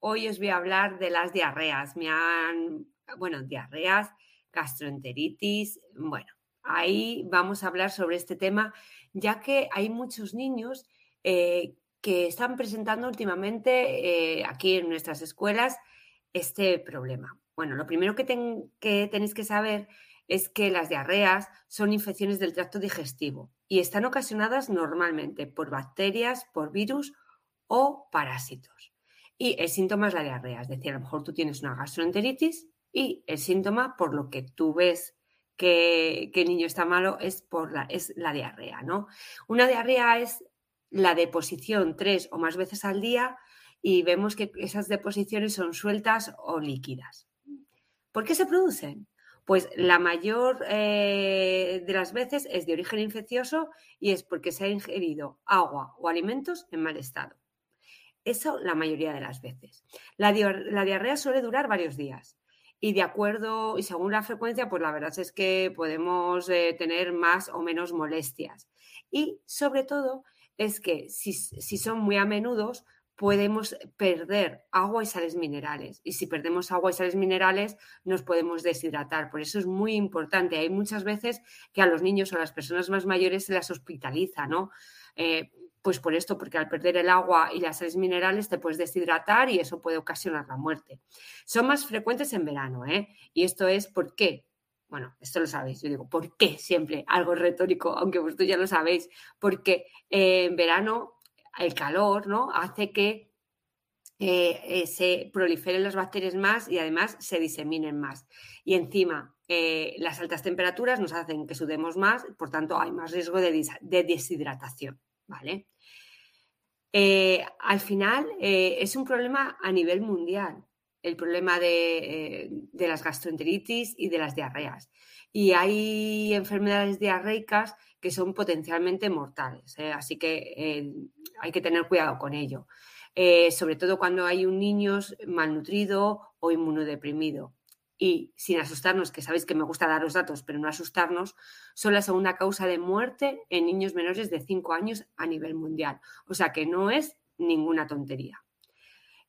Hoy os voy a hablar de las diarreas. Me han, bueno, diarreas, gastroenteritis. Bueno, ahí vamos a hablar sobre este tema, ya que hay muchos niños eh, que están presentando últimamente eh, aquí en nuestras escuelas este problema. Bueno, lo primero que, que tenéis que saber es que las diarreas son infecciones del tracto digestivo y están ocasionadas normalmente por bacterias, por virus o parásitos. Y el síntoma es la diarrea, es decir, a lo mejor tú tienes una gastroenteritis y el síntoma, por lo que tú ves que, el niño está malo, es, por la, es la diarrea, ¿no? Una diarrea es la deposición tres o más veces al día y vemos que esas deposiciones son sueltas o líquidas. ¿Por qué se producen? Pues la mayor eh, de las veces es de origen infeccioso y es porque se ha ingerido agua o alimentos en mal estado. Eso la mayoría de las veces. La, diarrea suele durar varios días y de acuerdo y según la frecuencia, pues la verdad es que podemos eh, tener más o menos molestias. Y sobre todo es que si, si son muy a menudo, podemos perder agua y sales minerales. Y si perdemos agua y sales minerales, nos podemos deshidratar. Por eso es muy importante. Hay muchas veces que a los niños o a las personas más mayores se las hospitaliza, ¿no? Eh, pues por esto, porque al perder el agua y las sales minerales te puedes deshidratar y eso puede ocasionar la muerte. Son más frecuentes en verano, ¿eh? Y esto es por qué. Bueno, esto lo sabéis, yo digo, ¿por qué siempre? Algo retórico, aunque vosotros ya lo sabéis, porque eh, en verano el calor, ¿no? Hace que eh, eh, se proliferen las bacterias más y además se diseminen más. Y encima, las altas temperaturas nos hacen que sudemos más, por tanto hay más riesgo de deshidratación. ¿vale? Eh, al final eh, es un problema a nivel mundial, el problema eh, de, las gastroenteritis y de las diarreas. Y hay enfermedades diarreicas que son potencialmente mortales, así que hay que tener cuidado con ello. sobre todo cuando hay un niño malnutrido o inmunodeprimido y sin asustarnos, que sabéis que me gusta dar los datos, pero no asustarnos, son la segunda causa de muerte en niños menores de 5 años a nivel mundial. O sea que no es ninguna tontería.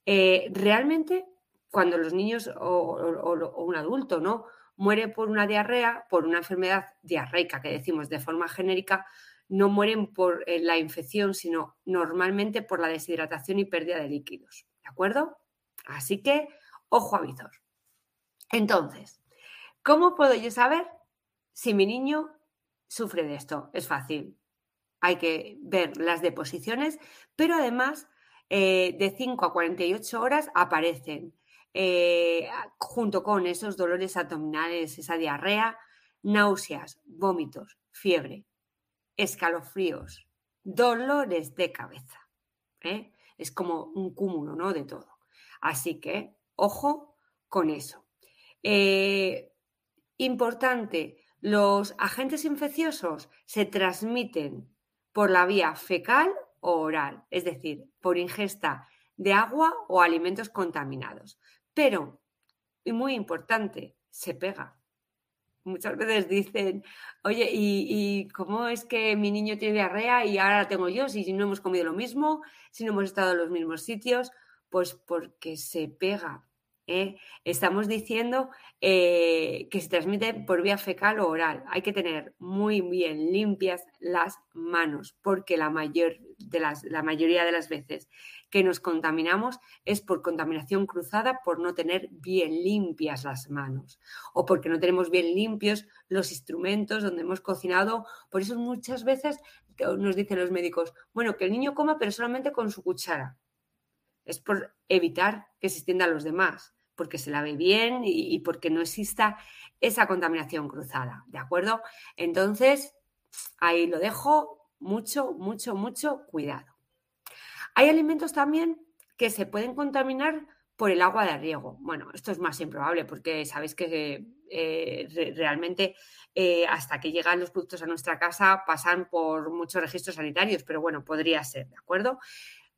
Eh, realmente, cuando los niños o, un adulto ¿no? muere por una diarrea, por una enfermedad diarreica que decimos de forma genérica, no mueren por eh, la infección, sino normalmente por la deshidratación y pérdida de líquidos. ¿De acuerdo? Así que, ojo a visor. Entonces, ¿cómo puedo yo saber si mi niño sufre de esto? Es fácil. Hay que ver las deposiciones, pero además eh, de 5 a 48 horas aparecen, eh, junto con esos dolores abdominales, esa diarrea, náuseas, vómitos, fiebre, escalofríos, dolores de cabeza. ¿eh? Es como un cúmulo ¿no? de todo. Así que, ojo con eso. Eh, importante, los agentes infecciosos se transmiten por la vía fecal o oral, es decir, por ingesta de agua o alimentos contaminados. Pero, y muy importante, se pega. Muchas veces dicen, oye, ¿y, cómo es que mi niño tiene diarrea y ahora la tengo yo si no hemos comido lo mismo, si no hemos estado en los mismos sitios? Pues porque se pega, ¿eh? Estamos diciendo eh, que se transmite por vía fecal o oral. Hay que tener muy bien limpias las manos, porque la, mayor la mayoría de las veces que nos contaminamos es por contaminación cruzada, por no tener bien limpias las manos o porque no tenemos bien limpios los instrumentos donde hemos cocinado. Por eso muchas veces nos dicen los médicos, bueno, que el niño coma pero solamente con su cuchara. Es por evitar que se extienda a los demás, porque se lave bien y, porque no exista esa contaminación cruzada, ¿de acuerdo? Entonces, ahí lo dejo, mucho, mucho, mucho cuidado. Hay alimentos también que se pueden contaminar por el agua de riego. Bueno, esto es más improbable porque sabéis que eh, realmente eh, hasta que llegan los productos a nuestra casa pasan por muchos registros sanitarios, pero bueno, podría ser, ¿de acuerdo?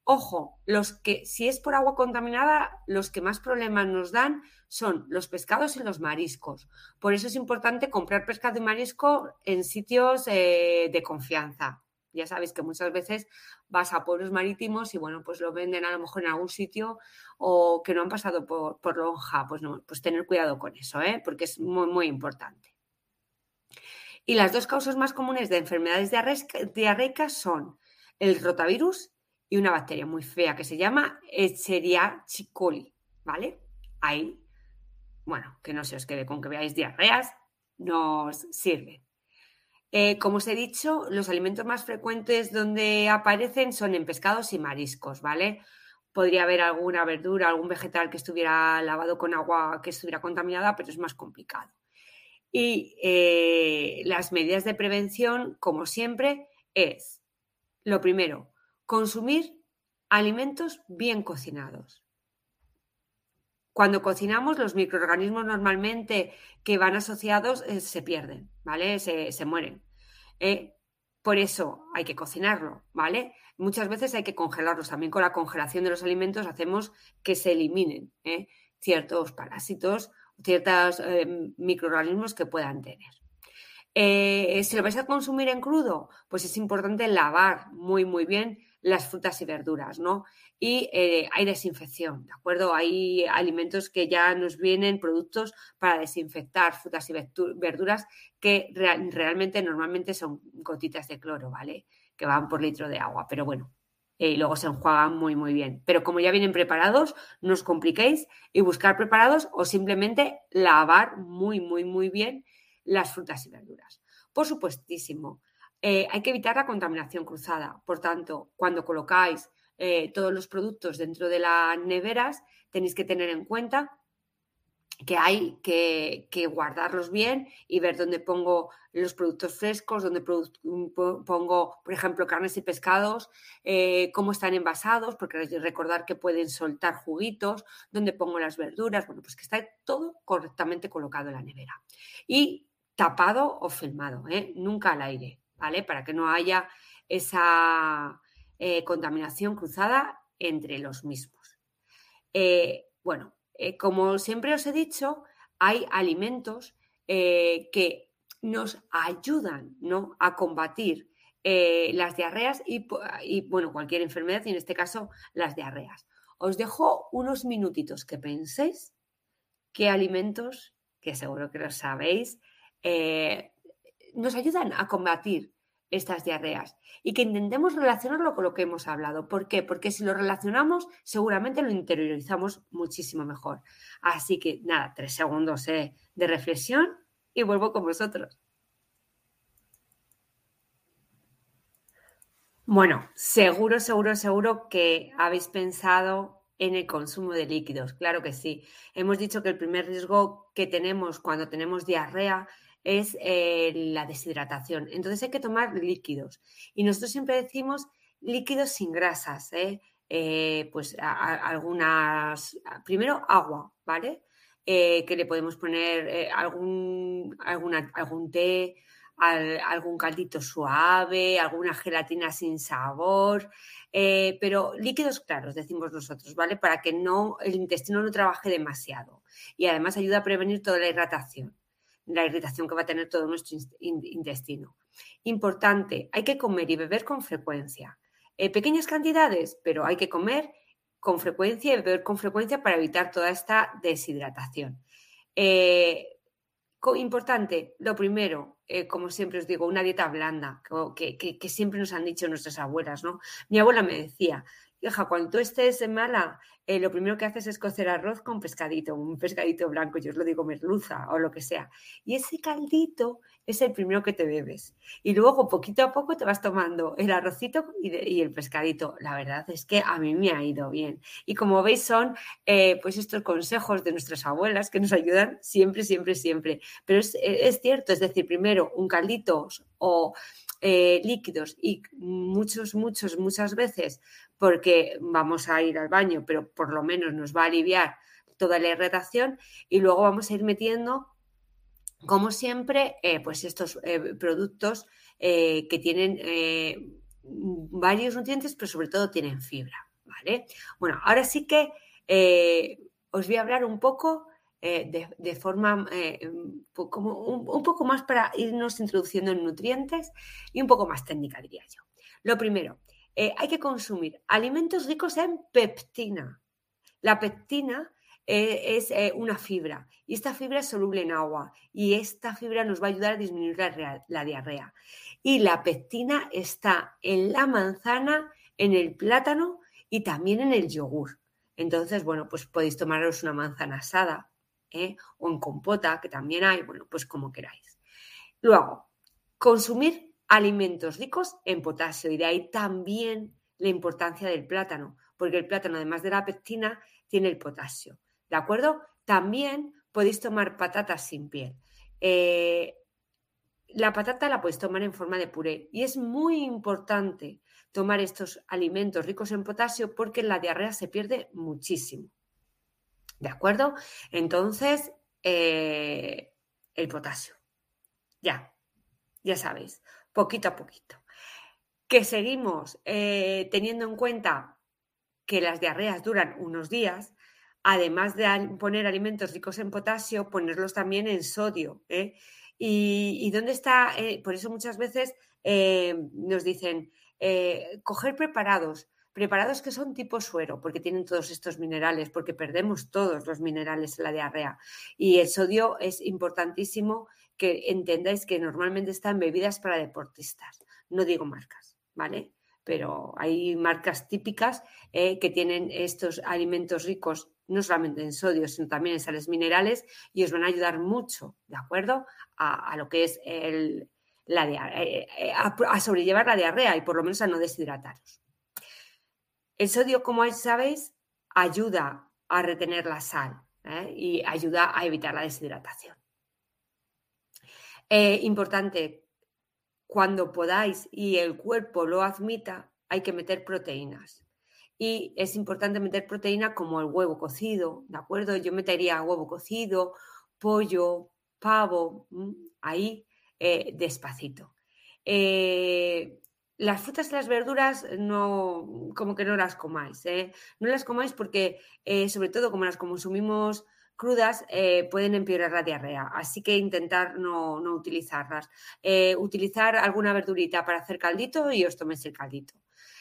Ojo, los que, si es por agua contaminada, los que más problemas nos dan son los pescados y los mariscos. Por eso es importante comprar pescado y marisco en sitios eh, de confianza. Ya sabéis que muchas veces vas a pueblos marítimos y bueno, pues lo venden a lo mejor en algún sitio o que no han pasado por, lonja. Pues no, pues tener cuidado con eso, ¿eh? porque es muy, muy importante. Y las dos causas más comunes de enfermedades diarreicas son el rotavirus y una bacteria muy fea que se llama Escherichia coli, ¿vale? Ahí, bueno, que no se os quede con que veáis diarreas, nos sirve. Eh, como os he dicho, los alimentos más frecuentes donde aparecen son en pescados y mariscos, ¿vale? Podría haber alguna verdura, algún vegetal que estuviera lavado con agua que estuviera contaminada, pero es más complicado. Y eh, las medidas de prevención, como siempre, es, lo primero, consumir alimentos bien cocinados. Cuando cocinamos, los microorganismos normalmente que van asociados eh, se pierden, ¿vale? Se, mueren. Eh, por eso hay que cocinarlo, ¿vale? Muchas veces hay que congelarlos. También con la congelación de los alimentos hacemos que se eliminen ¿eh? ciertos parásitos, ciertos microorganismos que puedan tener. si lo vais a consumir en crudo, pues es importante lavar muy, muy bien las frutas y verduras, ¿no? Y eh, hay desinfección, ¿de acuerdo? Hay alimentos que ya nos vienen, productos para desinfectar frutas y verduras que realmente normalmente son gotitas de cloro, ¿vale? Que van por litro de agua, pero bueno, eh, y luego se enjuagan muy, muy bien. Pero como ya vienen preparados, no os compliquéis y buscar preparados o simplemente lavar muy, muy, muy bien las frutas y verduras. Por supuestísimo, eh, hay que evitar la contaminación cruzada. Por tanto, cuando colocáis eh, todos los productos dentro de las neveras, tenéis que tener en cuenta que hay que, guardarlos bien y ver dónde pongo los productos frescos, dónde pongo, por ejemplo, carnes y pescados, eh, cómo están envasados, porque recordar que pueden soltar juguitos, dónde pongo las verduras, bueno, pues que está todo correctamente colocado en la nevera. Y tapado o filmado, nunca al aire. Para que no haya esa eh, contaminación cruzada entre los mismos. Eh, bueno, eh, como siempre os he dicho, hay alimentos que nos ayudan ¿no? a combatir las diarreas y, y, bueno, cualquier enfermedad, y en este caso las diarreas. Os dejo unos minutitos que penséis qué alimentos, que seguro que lo sabéis, nos ayudan a combatir estas diarreas y que intentemos relacionarlo con lo que hemos hablado. ¿Por qué? Porque si lo relacionamos, seguramente lo interiorizamos muchísimo mejor. Así que nada, tres segundos eh, de reflexión y vuelvo con vosotros. Bueno, seguro, seguro, seguro que habéis pensado en el consumo de líquidos. Claro que sí. Hemos dicho que el primer riesgo que tenemos cuando tenemos diarrea es eh, la deshidratación. Entonces hay que tomar líquidos. Y nosotros siempre decimos líquidos sin grasas, ¿eh? Eh, pues algunas, primero agua, ¿vale? que le podemos poner algún, algún té, algún caldito suave, alguna gelatina sin sabor, pero líquidos claros, decimos nosotros, ¿vale? Para que no, el intestino no trabaje demasiado. Y además ayuda a prevenir toda la hidratación la irritación que va a tener todo nuestro intestino. Importante, hay que comer y beber con frecuencia. Eh, pequeñas cantidades, pero hay que comer con frecuencia y beber con frecuencia para evitar toda esta deshidratación. Eh, importante, lo primero, eh, como siempre os digo, una dieta blanda, que, que, siempre nos han dicho nuestras abuelas, ¿no? Mi abuela me decía, hija, cuando tú estés en mala, eh, lo primero que haces es cocer arroz con pescadito, un pescadito blanco, yo os lo digo merluza o lo que sea. Y ese caldito es el primero que te bebes. Y luego, poquito a poco, te vas tomando el arrocito y, el pescadito. La verdad es que a mí me ha ido bien. Y como veis, son eh, pues estos consejos de nuestras abuelas que nos ayudan siempre, siempre, siempre. Pero es, es cierto, es decir, primero un caldito o eh, líquidos y muchos, muchos, muchas veces porque vamos a ir al baño, pero por lo menos nos va a aliviar toda la irritación y luego vamos a ir metiendo, como siempre, eh, pues estos eh, productos que tienen varios nutrientes, pero sobre todo tienen fibra, ¿vale? Bueno, ahora sí que os voy a hablar un poco eh, de, forma eh, como un, poco más para irnos introduciendo en nutrientes y un poco más técnica, diría yo. Lo primero, eh, hay que consumir alimentos ricos en peptina. La peptina es una fibra y esta fibra es soluble en agua y esta fibra nos va a ayudar a disminuir la, la diarrea. Y la peptina está en la manzana, en el plátano y también en el yogur. Entonces, bueno, pues podéis tomaros una manzana asada, ¿eh? o en compota, que también hay, bueno, pues como queráis. Luego, consumir alimentos ricos en potasio y de ahí también la importancia del plátano, porque el plátano, además de la pectina, tiene el potasio. ¿De acuerdo? También podéis tomar patatas sin piel. Eh, la patata la podéis tomar en forma de puré y es muy importante tomar estos alimentos ricos en potasio porque la diarrea se pierde muchísimo. ¿De acuerdo? Entonces, eh, el potasio. Ya, ya sabéis, poquito a poquito. Que seguimos eh, teniendo en cuenta que las diarreas duran unos días, además de poner alimentos ricos en potasio, ponerlos también en sodio. ¿eh? Y, dónde está? por eso muchas veces nos dicen, coger preparados preparados que son tipo suero, porque tienen todos estos minerales, porque perdemos todos los minerales en la diarrea. Y el sodio es importantísimo que entendáis que normalmente están bebidas para deportistas. No digo marcas, ¿vale? Pero hay marcas típicas eh, que tienen estos alimentos ricos no solamente en sodio, sino también en sales minerales y os van a ayudar mucho, ¿de acuerdo? A, lo que es el, la eh, eh, a sobrellevar la diarrea y por lo menos a no deshidrataros. El sodio, como sabéis, ayuda a retener la sal ¿eh? y ayuda a evitar la deshidratación. Eh, importante, cuando podáis y el cuerpo lo admita, hay que meter proteínas. Y es importante meter proteína como el huevo cocido, ¿de acuerdo? Yo metería huevo cocido, pollo, pavo, ahí eh, despacito. Las frutas y las verduras no, como que no las comáis, ¿eh? No las comáis porque, eh, sobre todo como las consumimos crudas, eh, pueden empeorar la diarrea. Así que intentar no, utilizarlas. utilizar alguna verdurita para hacer caldito y os toméis el caldito.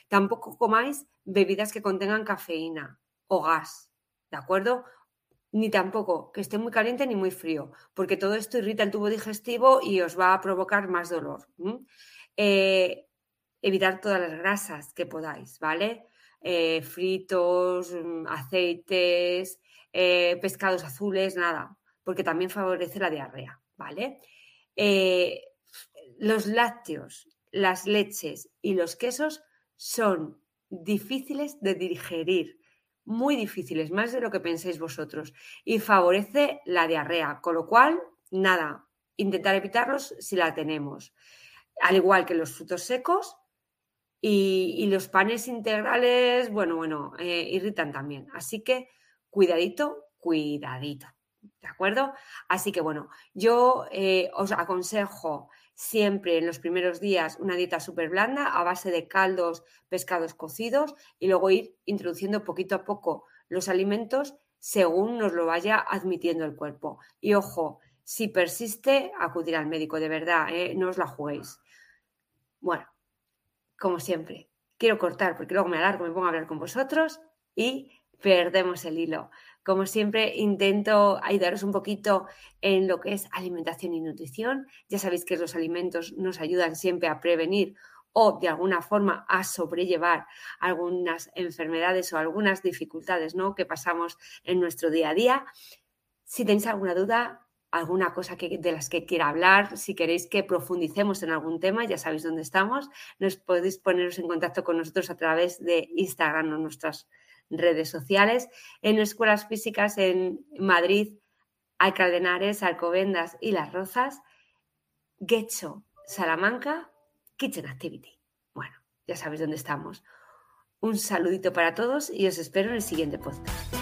Tampoco comáis bebidas que contengan cafeína o gas, ¿de acuerdo? Ni tampoco que esté muy caliente ni muy frío, porque todo esto irrita el tubo digestivo y os va a provocar más dolor evitar todas las grasas que podáis, ¿vale? Eh, fritos, mm, aceites, eh, pescados azules, nada, porque también favorece la diarrea, ¿vale? Eh, los lácteos, las leches y los quesos son difíciles de digerir, muy difíciles, más de lo que penséis vosotros, y favorece la diarrea, con lo cual, nada, intentar evitarlos si la tenemos. Al igual que los frutos secos, y, los panes integrales, bueno, bueno, eh, irritan también. Así que cuidadito, cuidadito. ¿De acuerdo? Así que bueno, yo eh, os aconsejo siempre en los primeros días una dieta súper blanda a base de caldos, pescados cocidos y luego ir introduciendo poquito a poco los alimentos según nos lo vaya admitiendo el cuerpo. Y ojo, si persiste, acudir al médico, de verdad, ¿eh? no os la juguéis. Bueno, como siempre, quiero cortar porque luego me alargo, me pongo a hablar con vosotros y perdemos el hilo. Como siempre, intento ayudaros un poquito en lo que es alimentación y nutrición. Ya sabéis que los alimentos nos ayudan siempre a prevenir o de alguna forma a sobrellevar algunas enfermedades o algunas dificultades ¿no? que pasamos en nuestro día a día. Si tenéis alguna duda, alguna cosa que, de las que quiera hablar, si queréis que profundicemos en algún tema, ya sabéis dónde estamos, nos podéis poneros en contacto con nosotros a través de Instagram o nuestras redes sociales, en escuelas físicas en Madrid, Alcaldenares, Alcobendas y Las Rozas, Getxo, Salamanca, Kitchen Activity. Bueno, ya sabéis dónde estamos. Un saludito para todos y os espero en el siguiente podcast.